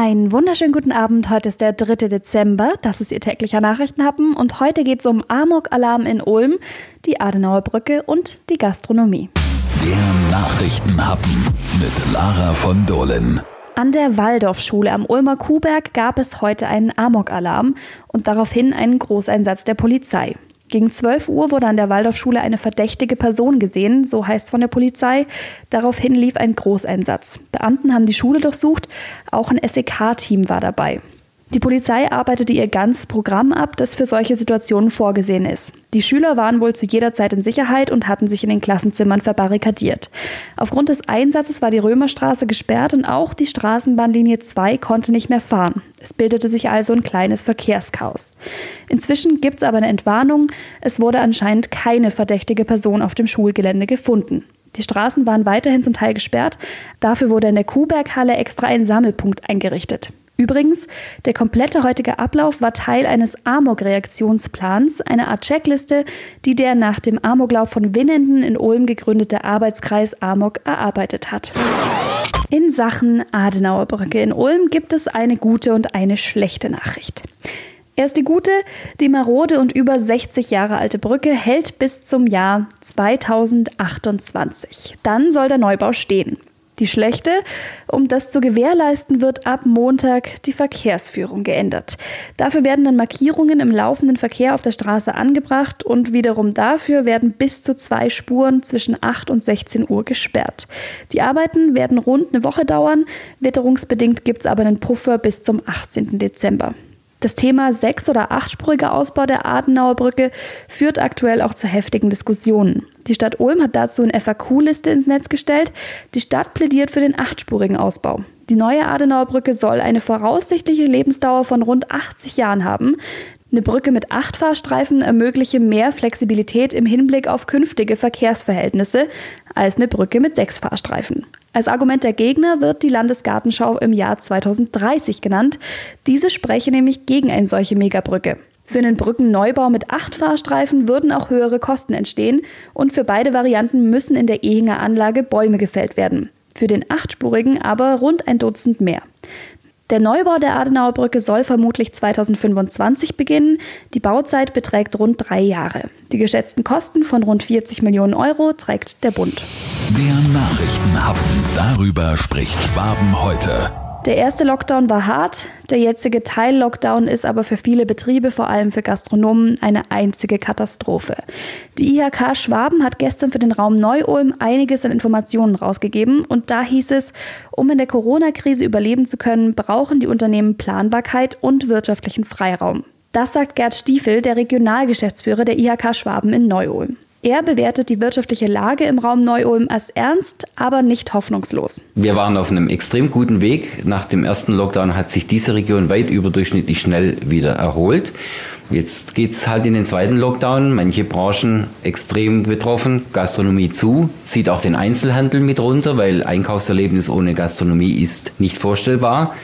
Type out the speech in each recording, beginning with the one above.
Einen wunderschönen guten Abend. Heute ist der 3. Dezember. Das ist Ihr täglicher Nachrichtenhappen. Und heute geht es um Amok-Alarm in Ulm, die Adenauer Brücke und die Gastronomie. Der Nachrichtenhappen mit Lara von Dohlen. An der Waldorfschule am Ulmer Kuhberg gab es heute einen Amok-Alarm und daraufhin einen Großeinsatz der Polizei. Gegen 12 Uhr wurde an der Waldorfschule eine verdächtige Person gesehen, so heißt von der Polizei. Daraufhin lief ein Großeinsatz. Beamten haben die Schule durchsucht, auch ein SEK-Team war dabei. Die Polizei arbeitete ihr ganzes Programm ab, das für solche Situationen vorgesehen ist. Die Schüler waren wohl zu jeder Zeit in Sicherheit und hatten sich in den Klassenzimmern verbarrikadiert. Aufgrund des Einsatzes war die Römerstraße gesperrt und auch die Straßenbahnlinie 2 konnte nicht mehr fahren. Es bildete sich also ein kleines Verkehrschaos. Inzwischen gibt es aber eine Entwarnung. Es wurde anscheinend keine verdächtige Person auf dem Schulgelände gefunden. Die Straßen waren weiterhin zum Teil gesperrt. Dafür wurde in der Kuhberghalle extra ein Sammelpunkt eingerichtet. Übrigens, der komplette heutige Ablauf war Teil eines Amok-Reaktionsplans, eine Art Checkliste, die der nach dem Amoklauf von Winnenden in Ulm gegründete Arbeitskreis Amok erarbeitet hat. In Sachen Adenauer Brücke in Ulm gibt es eine gute und eine schlechte Nachricht. Erst die gute, die marode und über 60 Jahre alte Brücke hält bis zum Jahr 2028. Dann soll der Neubau stehen. Die schlechte, um das zu gewährleisten, wird ab Montag die Verkehrsführung geändert. Dafür werden dann Markierungen im laufenden Verkehr auf der Straße angebracht und wiederum dafür werden bis zu zwei Spuren zwischen 8 und 16 Uhr gesperrt. Die Arbeiten werden rund eine Woche dauern. Witterungsbedingt gibt es aber einen Puffer bis zum 18. Dezember. Das Thema sechs- oder achtspuriger Ausbau der Adenauer Brücke führt aktuell auch zu heftigen Diskussionen. Die Stadt Ulm hat dazu eine FAQ-Liste ins Netz gestellt. Die Stadt plädiert für den achtspurigen Ausbau. Die neue Adenauer Brücke soll eine voraussichtliche Lebensdauer von rund 80 Jahren haben. Eine Brücke mit acht Fahrstreifen ermögliche mehr Flexibilität im Hinblick auf künftige Verkehrsverhältnisse als eine Brücke mit sechs Fahrstreifen. Als Argument der Gegner wird die Landesgartenschau im Jahr 2030 genannt. Diese spreche nämlich gegen eine solche Megabrücke. Für einen Brückenneubau mit acht Fahrstreifen würden auch höhere Kosten entstehen und für beide Varianten müssen in der Ehinger Anlage Bäume gefällt werden. Für den achtspurigen aber rund ein Dutzend mehr. Der Neubau der Adenauer Brücke soll vermutlich 2025 beginnen. Die Bauzeit beträgt rund drei Jahre. Die geschätzten Kosten von rund 40 Millionen Euro trägt der Bund. Der Nachrichtenhappen. Darüber spricht Schwaben heute. Der erste Lockdown war hart, der jetzige Teil-Lockdown ist aber für viele Betriebe, vor allem für Gastronomen, eine einzige Katastrophe. Die IHK Schwaben hat gestern für den Raum Neu-Ulm einiges an Informationen rausgegeben und da hieß es, um in der Corona-Krise überleben zu können, brauchen die Unternehmen Planbarkeit und wirtschaftlichen Freiraum. Das sagt Gerd Stiefel, der Regionalgeschäftsführer der IHK Schwaben in Neu-Ulm. Er bewertet die wirtschaftliche Lage im Raum Neu-Ulm als ernst, aber nicht hoffnungslos. Wir waren auf einem extrem guten Weg. Nach dem ersten Lockdown hat sich diese Region weit überdurchschnittlich schnell wieder erholt. Jetzt geht es halt in den zweiten Lockdown. Manche Branchen extrem betroffen, Gastronomie zu, zieht auch den Einzelhandel mit runter, weil Einkaufserlebnis ohne Gastronomie ist nicht vorstellbar.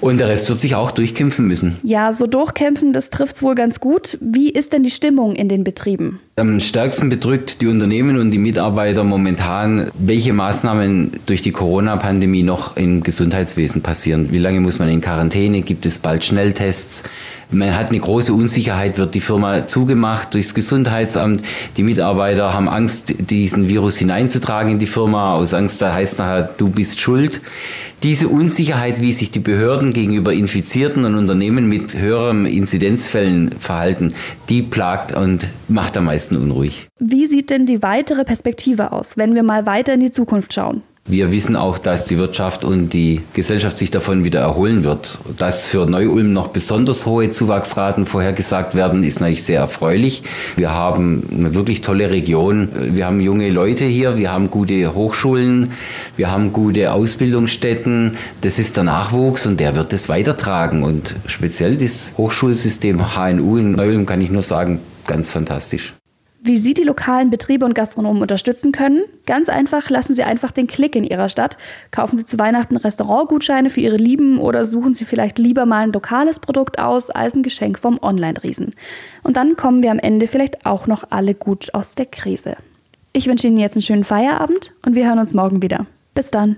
Und der Rest wird sich auch durchkämpfen müssen. Ja, so durchkämpfen, das trifft es wohl ganz gut. Wie ist denn die Stimmung in den Betrieben? Am stärksten bedrückt die Unternehmen und die Mitarbeiter momentan, welche Maßnahmen durch die Corona-Pandemie noch im Gesundheitswesen passieren. Wie lange muss man in Quarantäne? Gibt es bald Schnelltests? Man hat eine große Unsicherheit, wird die Firma zugemacht durchs Gesundheitsamt. Die Mitarbeiter haben Angst, diesen Virus hineinzutragen in die Firma. Aus Angst, da heißt nachher, du bist schuld diese Unsicherheit, wie sich die Behörden gegenüber Infizierten und Unternehmen mit höherem Inzidenzfällen verhalten, die plagt und macht am meisten unruhig. Wie sieht denn die weitere Perspektive aus, wenn wir mal weiter in die Zukunft schauen? Wir wissen auch, dass die Wirtschaft und die Gesellschaft sich davon wieder erholen wird. Dass für Neu-Ulm noch besonders hohe Zuwachsraten vorhergesagt werden, ist natürlich sehr erfreulich. Wir haben eine wirklich tolle Region. Wir haben junge Leute hier, wir haben gute Hochschulen, wir haben gute Ausbildungsstätten. Das ist der Nachwuchs und der wird es weitertragen. Und speziell das Hochschulsystem HNU in Neu-Ulm kann ich nur sagen, ganz fantastisch. Wie Sie die lokalen Betriebe und Gastronomen unterstützen können? Ganz einfach, lassen Sie einfach den Klick in Ihrer Stadt. Kaufen Sie zu Weihnachten Restaurantgutscheine für Ihre Lieben oder suchen Sie vielleicht lieber mal ein lokales Produkt aus als ein Geschenk vom Online-Riesen. Und dann kommen wir am Ende vielleicht auch noch alle gut aus der Krise. Ich wünsche Ihnen jetzt einen schönen Feierabend und wir hören uns morgen wieder. Bis dann.